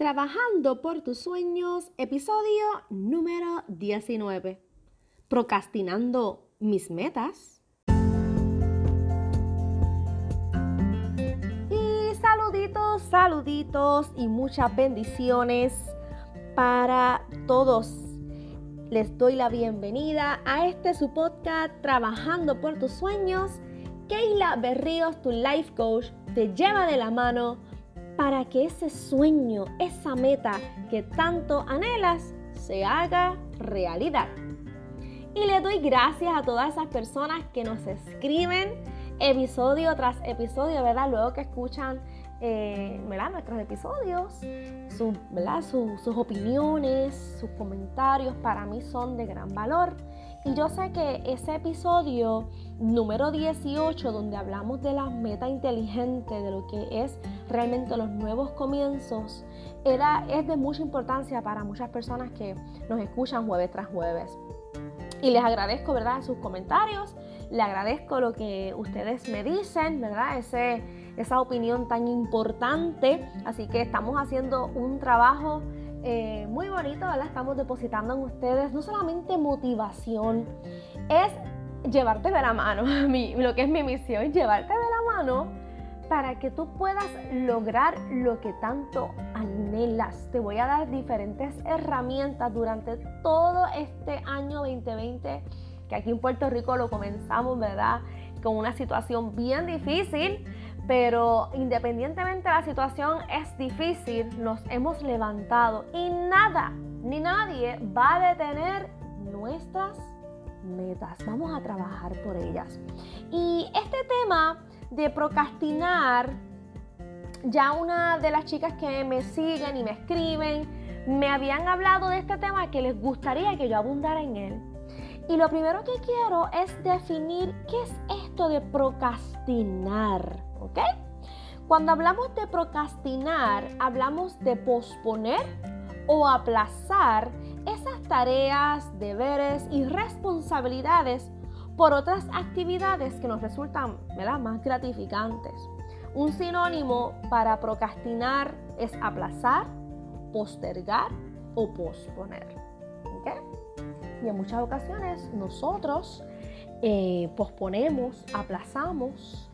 Trabajando por tus sueños, episodio número 19. Procrastinando mis metas. Y saluditos, saluditos y muchas bendiciones para todos. Les doy la bienvenida a este su podcast Trabajando por tus sueños. Keila Berríos, tu life coach, te lleva de la mano para que ese sueño, esa meta que tanto anhelas, se haga realidad. Y le doy gracias a todas esas personas que nos escriben episodio tras episodio, ¿verdad? Luego que escuchan eh, nuestros episodios, sus opiniones, sus comentarios, para mí son de gran valor. Y yo sé que ese episodio número 18, donde hablamos de la meta inteligente, de lo que es realmente los nuevos comienzos, era, es de mucha importancia para muchas personas que nos escuchan jueves tras jueves. Y les agradezco, ¿verdad?, sus comentarios, le agradezco lo que ustedes me dicen, ¿verdad?, Ese, esa opinión tan importante. Así que estamos haciendo un trabajo eh, muy bonito, ¿verdad? Estamos depositando en ustedes no solamente motivación, es llevarte de la mano. lo que es mi misión, llevarte de la mano para que tú puedas lograr lo que tanto anhelas. Te voy a dar diferentes herramientas durante todo este año 2020, que aquí en Puerto Rico lo comenzamos, ¿verdad? Con una situación bien difícil pero independientemente de la situación es difícil, nos hemos levantado y nada ni nadie va a detener nuestras metas. Vamos a trabajar por ellas. Y este tema de procrastinar, ya una de las chicas que me siguen y me escriben, me habían hablado de este tema que les gustaría que yo abundara en él. Y lo primero que quiero es definir qué es esto de procrastinar. Cuando hablamos de procrastinar, hablamos de posponer o aplazar esas tareas, deberes y responsabilidades por otras actividades que nos resultan más gratificantes. Un sinónimo para procrastinar es aplazar, postergar o posponer. Y en muchas ocasiones nosotros eh, posponemos, aplazamos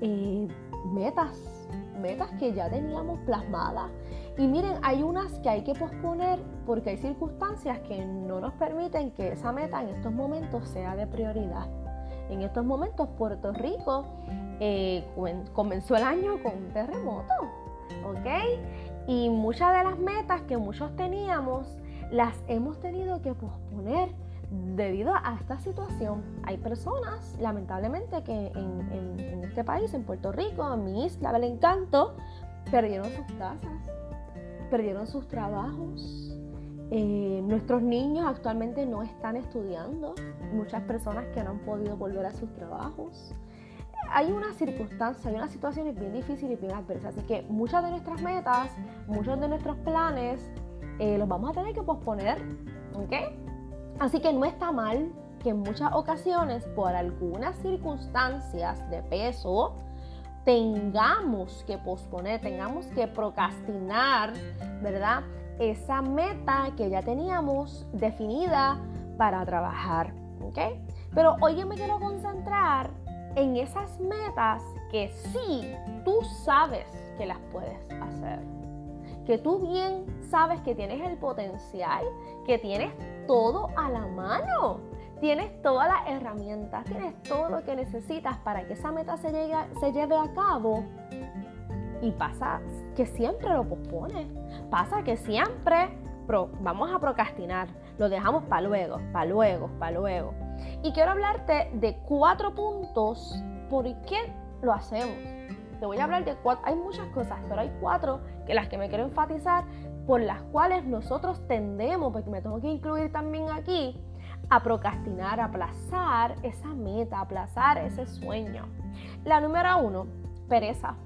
eh, metas, metas que ya teníamos plasmadas. Y miren, hay unas que hay que posponer porque hay circunstancias que no nos permiten que esa meta en estos momentos sea de prioridad. En estos momentos Puerto Rico eh, comenzó el año con un terremoto, ¿ok? Y muchas de las metas que muchos teníamos las hemos tenido que posponer debido a esta situación, hay personas, lamentablemente, que en, este país, en Puerto Rico, en mi isla del encanto, perdieron sus casas, perdieron sus trabajos. Eh, nuestros niños actualmente no están estudiando, muchas personas que no han podido volver a sus trabajos. Hay una circunstancia, hay una situación bien difícil y bien adversa, así que muchas de nuestras metas, muchos de nuestros planes, eh, los vamos a tener que posponer, ¿ok? Así que no está mal que en muchas ocasiones, por algunas circunstancias de peso, tengamos que posponer, tengamos que procrastinar, ¿verdad? Esa meta que ya teníamos definida para trabajar, ¿ok? Pero hoy yo me quiero concentrar en esas metas que sí tú sabes que las puedes hacer que tú bien sabes que tienes el potencial, que tienes todo a la mano. Tienes todas las herramientas, tienes todo lo que necesitas para que esa meta se, se lleve a cabo. Y pasa que siempre lo pospone. Pasa que siempre vamos a procrastinar. Lo dejamos para luego, para luego, para luego. Y quiero hablarte de cuatro puntos por qué lo hacemos. Voy a hablar de cuatro, hay muchas cosas, pero hay cuatro que las que me quiero enfatizar por las cuales nosotros tendemos, porque me tengo que incluir también aquí, a procrastinar, a aplazar esa meta, aplazar ese sueño. La número uno, pereza.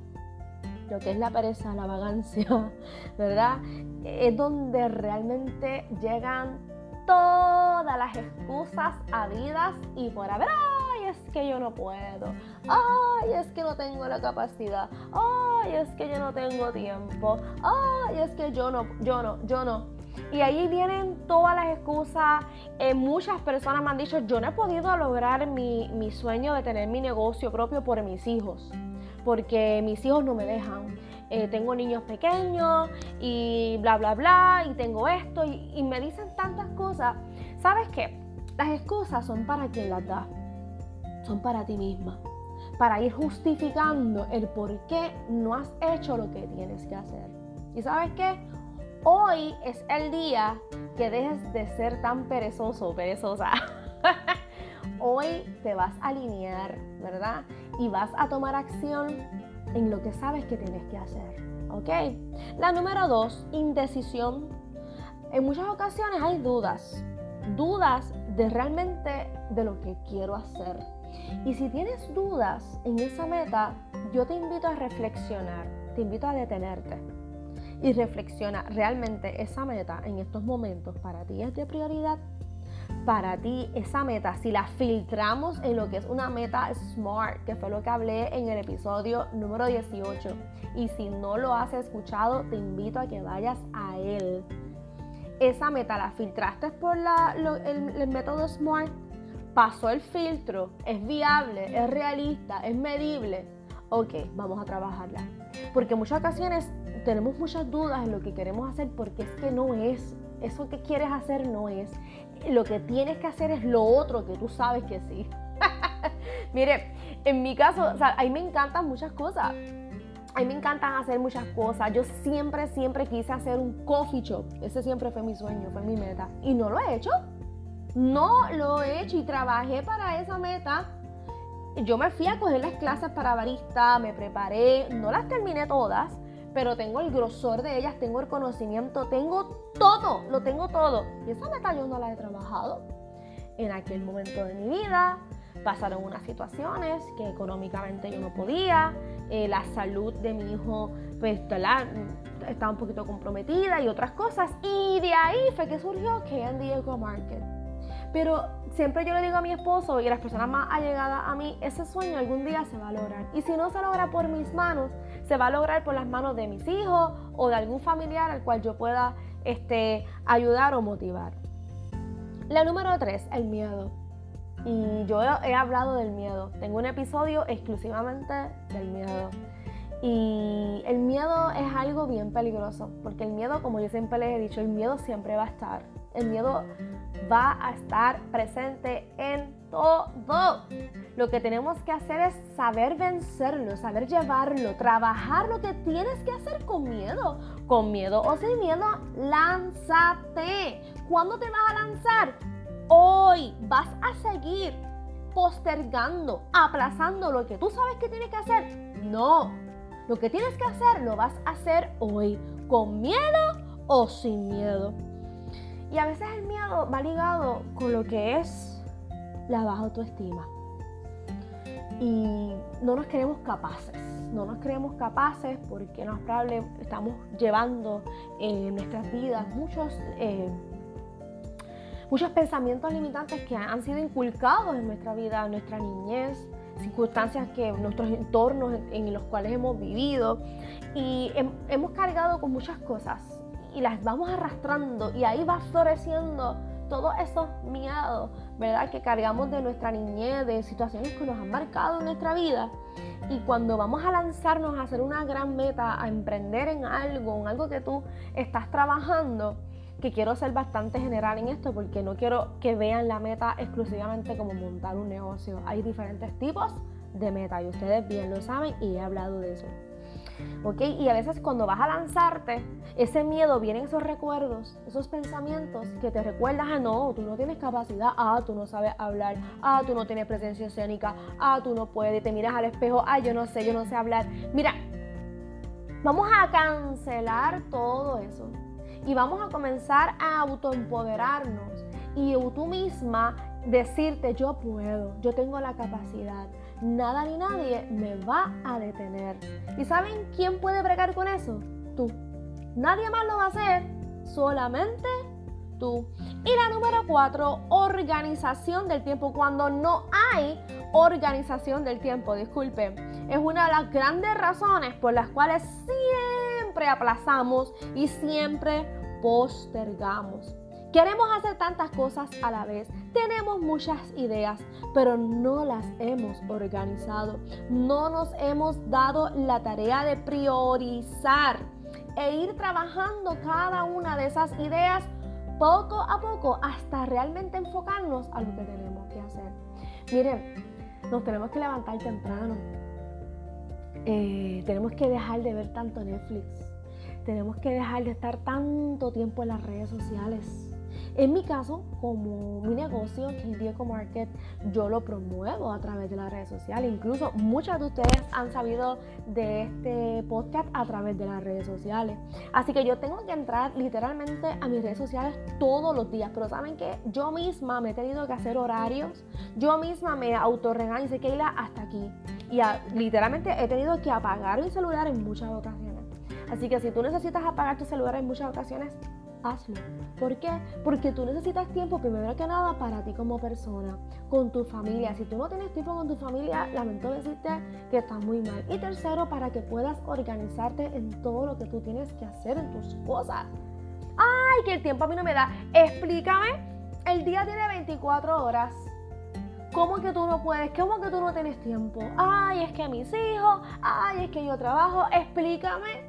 Lo que es la pereza, la vagancia, ¿verdad? Es donde realmente llegan todas las excusas habidas y por haber. ¡Ay, es que yo no puedo, ay, es que no tengo la capacidad, ay, es que yo no tengo tiempo, ay, es que yo no, yo no, yo no. Y ahí vienen todas las excusas. Eh, muchas personas me han dicho, yo no he podido lograr mi, mi sueño de tener mi negocio propio por mis hijos, porque mis hijos no me dejan. Eh, tengo niños pequeños y bla, bla, bla, y tengo esto, y, me dicen tantas cosas. ¿Sabes qué? Las excusas son para quien las da, son para ti misma, para ir justificando el por qué no has hecho lo que tienes que hacer. ¿Y sabes qué? Hoy es el día que dejes de ser tan perezoso, perezosa. Hoy te vas a alinear, ¿verdad? Y vas a tomar acción en lo que sabes que tienes que hacer. ¿Ok? La número dos, indecisión. En muchas ocasiones hay dudas. Dudas de realmente de lo que quiero hacer. Y si tienes dudas en esa meta, yo te invito a reflexionar, te invito a detenerte y reflexiona, ¿realmente esa meta en estos momentos para ti es de prioridad? para ti esa meta, si la filtramos en lo que es una meta SMART, que fue lo que hablé en el episodio número 18, y si no lo has escuchado, te invito a que vayas a él. Esa meta la filtraste por el, método SMART, pasó el filtro, es viable, es realista, es medible. Ok, vamos a trabajarla. Porque muchas ocasiones tenemos muchas dudas en lo que queremos hacer porque es que no es. Eso que quieres hacer no es lo que tienes que hacer es lo otro que tú sabes que sí. Mire, en mi caso, o sea, a me encantan muchas cosas. A me encantan hacer muchas cosas. Yo siempre, siempre quise hacer un coffee shop. Ese siempre fue mi sueño, fue mi meta. Y no lo he hecho. No lo he hecho y trabajé para esa meta. Yo me fui a coger las clases para barista, me preparé, no las terminé todas, pero tengo el grosor de ellas, tengo el conocimiento, tengo todo, lo tengo todo. Y esa meta yo no la he trabajado. En aquel momento de mi vida pasaron unas situaciones que económicamente yo no podía, eh, la salud de mi hijo pues estaba un poquito comprometida y otras cosas. Y de ahí fue que surgió Candy Eco Market. Pero siempre yo le digo a mi esposo y a las personas más allegadas a mí, ese sueño algún día se va a lograr. Y si no se logra por mis manos, se va a lograr por las manos de mis hijos o de algún familiar al cual yo pueda este, ayudar o motivar. La número tres, el miedo. Y yo he hablado del miedo. Tengo un episodio exclusivamente del miedo. Y el miedo es algo bien peligroso, porque el miedo, como yo siempre les he dicho, el miedo siempre va a estar. El miedo va a estar presente en todo. Lo que tenemos que hacer es saber vencerlo, saber llevarlo, trabajar lo que tienes que hacer con miedo. Con miedo o sin miedo, lánzate. ¿Cuándo te vas a lanzar? Hoy vas a seguir postergando, aplazando lo que tú sabes que tienes que hacer. No, lo que tienes que hacer lo vas a hacer hoy, con miedo o sin miedo. Y a veces el miedo va ligado con lo que es la baja autoestima. Y no nos creemos capaces, no nos creemos capaces porque nos probable estamos llevando en nuestras vidas muchos, eh, muchos pensamientos limitantes que han sido inculcados en nuestra vida, en nuestra niñez, circunstancias que nuestros entornos en, los cuales hemos vivido y hemos cargado con muchas cosas y las vamos arrastrando y ahí va floreciendo todos esos miedos, ¿verdad? Que cargamos de nuestra niñez, de situaciones que nos han marcado en nuestra vida. Y cuando vamos a lanzarnos a hacer una gran meta, a emprender en algo, en algo que tú estás trabajando, que quiero ser bastante general en esto porque no quiero que vean la meta exclusivamente como montar un negocio. Hay diferentes tipos de meta y ustedes bien lo saben y he hablado de eso. ¿Ok? Y a veces cuando vas a lanzarte, ese miedo, vienen esos recuerdos, esos pensamientos que te recuerdan, ah, no, tú no tienes capacidad, ah, tú no sabes hablar, ah, tú no tienes presencia escénica, ah, tú no puedes, te miras al espejo, ah, yo no sé, yo no sé hablar. Mira, vamos a cancelar todo eso y vamos a comenzar a autoempoderarnos y tú misma decirte, yo puedo, yo tengo la capacidad, nada ni nadie me va a detener. ¿Y saben quién puede bregar con eso? Tú. Nadie más lo va a hacer, solamente tú. Y la número cuatro, organización del tiempo. Cuando no hay organización del tiempo, disculpe, es una de las grandes razones por las cuales siempre aplazamos y siempre postergamos. Queremos hacer tantas cosas a la vez, tenemos muchas ideas, pero no las hemos organizado. No nos hemos dado la tarea de priorizar e ir trabajando cada una de esas ideas poco a poco hasta realmente enfocarnos a lo que tenemos que hacer. Miren, nos tenemos que levantar temprano. Eh, tenemos que dejar de ver tanto Netflix. Tenemos que dejar de estar tanto tiempo en las redes sociales en mi caso, como mi negocio, Diego Market, yo lo promuevo a través de las redes sociales. Incluso muchas de ustedes han sabido de este podcast a través de las redes sociales. Así que yo tengo que entrar literalmente a mis redes sociales todos los días. Pero saben que yo misma me he tenido que hacer horarios. Yo misma me autorregaño y sé que hasta aquí. Y literalmente he tenido que apagar mi celular en muchas ocasiones. Así que si tú necesitas apagar tu celular en muchas ocasiones, hazlo. ¿Por qué? Porque tú necesitas tiempo, primero que nada, para ti como persona, con tu familia. Si tú no tienes tiempo con tu familia, lamento decirte que estás muy mal. Y tercero, para que puedas organizarte en todo lo que tú tienes que hacer en tus cosas. ¡Ay, que el tiempo a mí no me da! Explícame. El día tiene 24 horas. ¿Cómo que tú no puedes? ¿Cómo que tú no tienes tiempo? Ay, es que mis hijos, ay, es que yo trabajo. Explícame.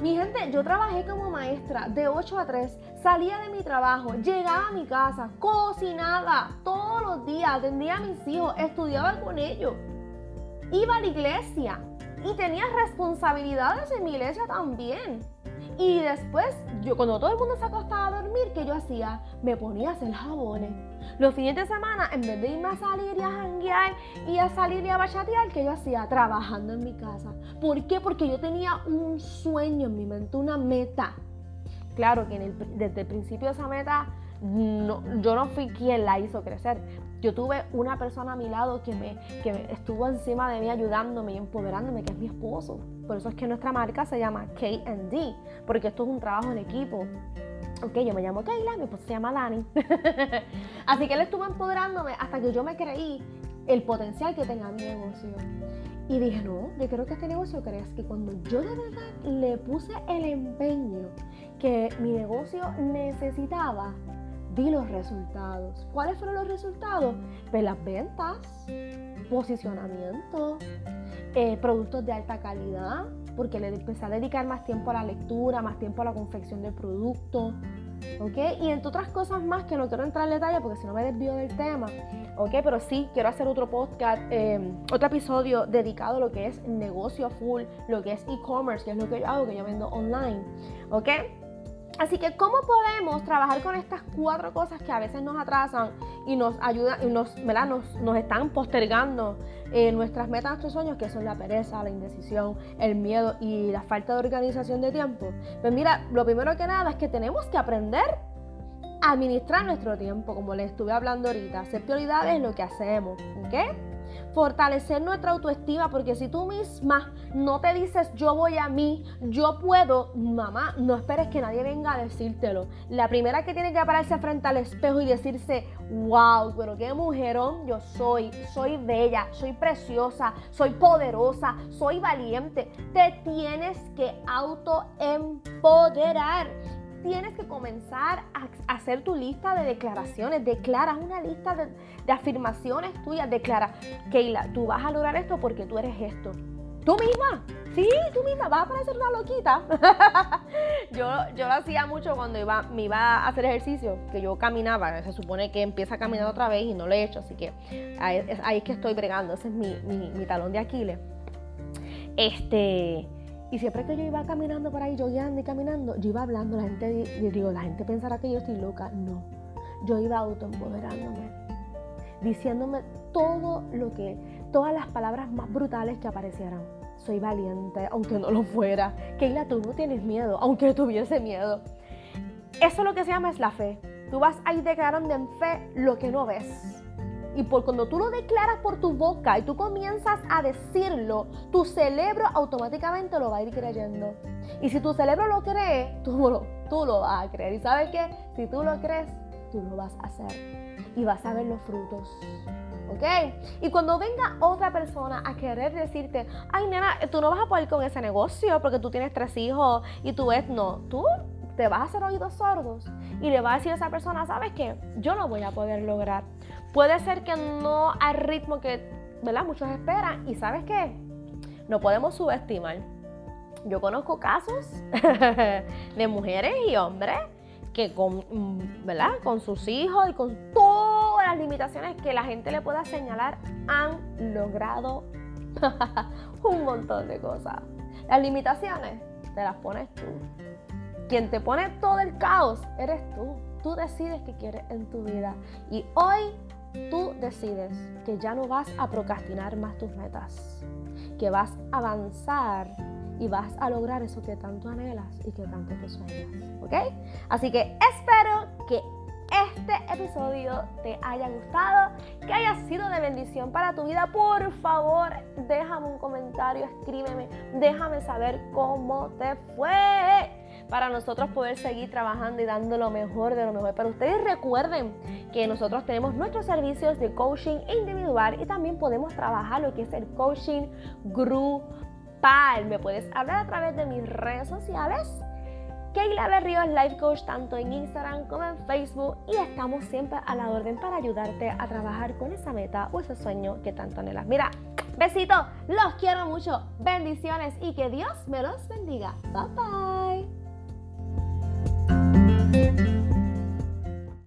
Mi gente, yo trabajé como maestra de 8 a 3, salía de mi trabajo, llegaba a mi casa, cocinaba todos los días, atendía a mis hijos, estudiaba con ellos, iba a la iglesia y tenía responsabilidades en mi iglesia también. Y después, yo cuando todo el mundo se acostaba a dormir, ¿qué yo hacía? Me ponía a hacer jabones. Los fines de semana, en vez de irme a salir y a janguear y a salir y a bachatear, ¿qué yo hacía? Trabajando en mi casa. ¿Por qué? Porque yo tenía un sueño en mi mente, una meta. Claro que desde el principio de esa meta, yo no fui quien la hizo crecer. Yo tuve una persona a mi lado que, me, que estuvo encima de mí ayudándome y empoderándome, que es mi esposo. Por eso es que nuestra marca se llama KD, porque esto es un trabajo en equipo. Ok, yo me llamo Kayla, mi esposo se llama Dani. Así que él estuvo empoderándome hasta que yo me creí el potencial que tenga mi negocio. Y dije, no, yo creo que este negocio crees que cuando yo de verdad le puse el empeño que mi negocio necesitaba, vi los resultados. ¿Cuáles fueron los resultados? Las ventas, posicionamiento, eh, productos de alta calidad, porque le empecé a dedicar más tiempo a la lectura, más tiempo a la confección del producto, ¿ok? Y entre otras cosas más que no quiero entrar en detalle porque si no me desvío del tema, ¿ok? Pero sí quiero hacer otro podcast, em, otro episodio dedicado a lo que es negocio full, lo que es e-commerce, que es lo que yo hago, que yo vendo online, ¿ok? Así que, ¿cómo podemos trabajar con estas cuatro cosas que a veces nos atrasan y nos ayudan y nos, nos, están postergando eh, nuestras metas, nuestros sueños, que son la pereza, la indecisión, el miedo y la falta de organización de tiempo? Pues mira, lo primero que nada es que tenemos que aprender a administrar nuestro tiempo, como les estuve hablando ahorita, hacer prioridades en lo que hacemos, ¿ok? Fortalecer nuestra autoestima, porque si tú misma no te dices yo voy a mí, yo puedo, mamá, no esperes que nadie venga a decírtelo. La primera que tiene que pararse frente al espejo y decirse, wow, pero qué mujerón yo soy, soy bella, soy preciosa, soy poderosa, soy valiente. Te tienes que autoempoderar tienes que comenzar a hacer tu lista de declaraciones. Declara una lista de, afirmaciones tuyas. Declara, Keila, tú vas a lograr esto porque tú eres esto. Tú misma, sí, tú misma, vas a parecer una loquita. yo, yo lo hacía mucho cuando iba, me iba a hacer ejercicio, que yo caminaba, se supone que empieza a caminar otra vez y no lo he hecho, así que ahí, es que estoy bregando, ese es mi, mi talón de Aquiles. Este, y siempre que yo iba caminando por ahí, yo guiando y caminando, yo iba hablando, la gente, digo, la gente pensará que yo estoy loca. No, yo iba autoempoderándome, diciéndome todo lo que, todas las palabras más brutales que aparecieran. Soy valiente, aunque no lo fuera. Keila, tú no tienes miedo, aunque tuviese miedo. Eso lo que se llama es la fe. Tú vas a ir declarando en fe lo que no ves. Y por cuando tú lo declaras por tu boca y tú comienzas a decirlo, tu cerebro automáticamente lo va a ir creyendo. Y si tu cerebro lo cree, tú lo, tú lo vas a creer. ¿Y sabes qué? Si tú lo crees, tú lo vas a hacer. Y vas a ver los frutos. ¿ok? Y cuando venga otra persona a querer decirte, ay nena, tú no vas a poder con ese negocio porque tú tienes tres hijos y tú ves, no, tú te vas a hacer oídos sordos y le vas a decir a esa persona, ¿sabes qué? Yo no voy a poder lograr. Puede ser que no al ritmo que, ¿verdad? Muchos esperan y ¿sabes qué? No podemos subestimar. Yo conozco casos de mujeres y hombres que con, ¿verdad? con sus hijos y con todas las limitaciones que la gente le pueda señalar han logrado un montón de cosas. Las limitaciones te las pones tú. Quien te pone todo el caos eres tú. Tú decides qué quieres en tu vida. Y hoy tú decides que ya no vas a procrastinar más tus metas, que vas a avanzar y vas a lograr eso que tanto anhelas y que tanto te sueñas. ¿Ok? Así que espero que este episodio te haya gustado, que haya sido de bendición para tu vida. Por favor, déjame un comentario, escríbeme, déjame saber cómo te fue para nosotros poder seguir trabajando y dando lo mejor de lo mejor. Pero ustedes recuerden que nosotros tenemos nuestros servicios de coaching individual y también podemos trabajar lo que es el coaching grupal me puedes hablar a través de mis redes sociales. Keila Berríos Life Coach tanto en Instagram como en Facebook y estamos siempre a la orden para ayudarte a trabajar con esa meta o ese sueño que tanto anhelas. Mira, besito, los quiero mucho, bendiciones y que Dios me los bendiga. Bye bye.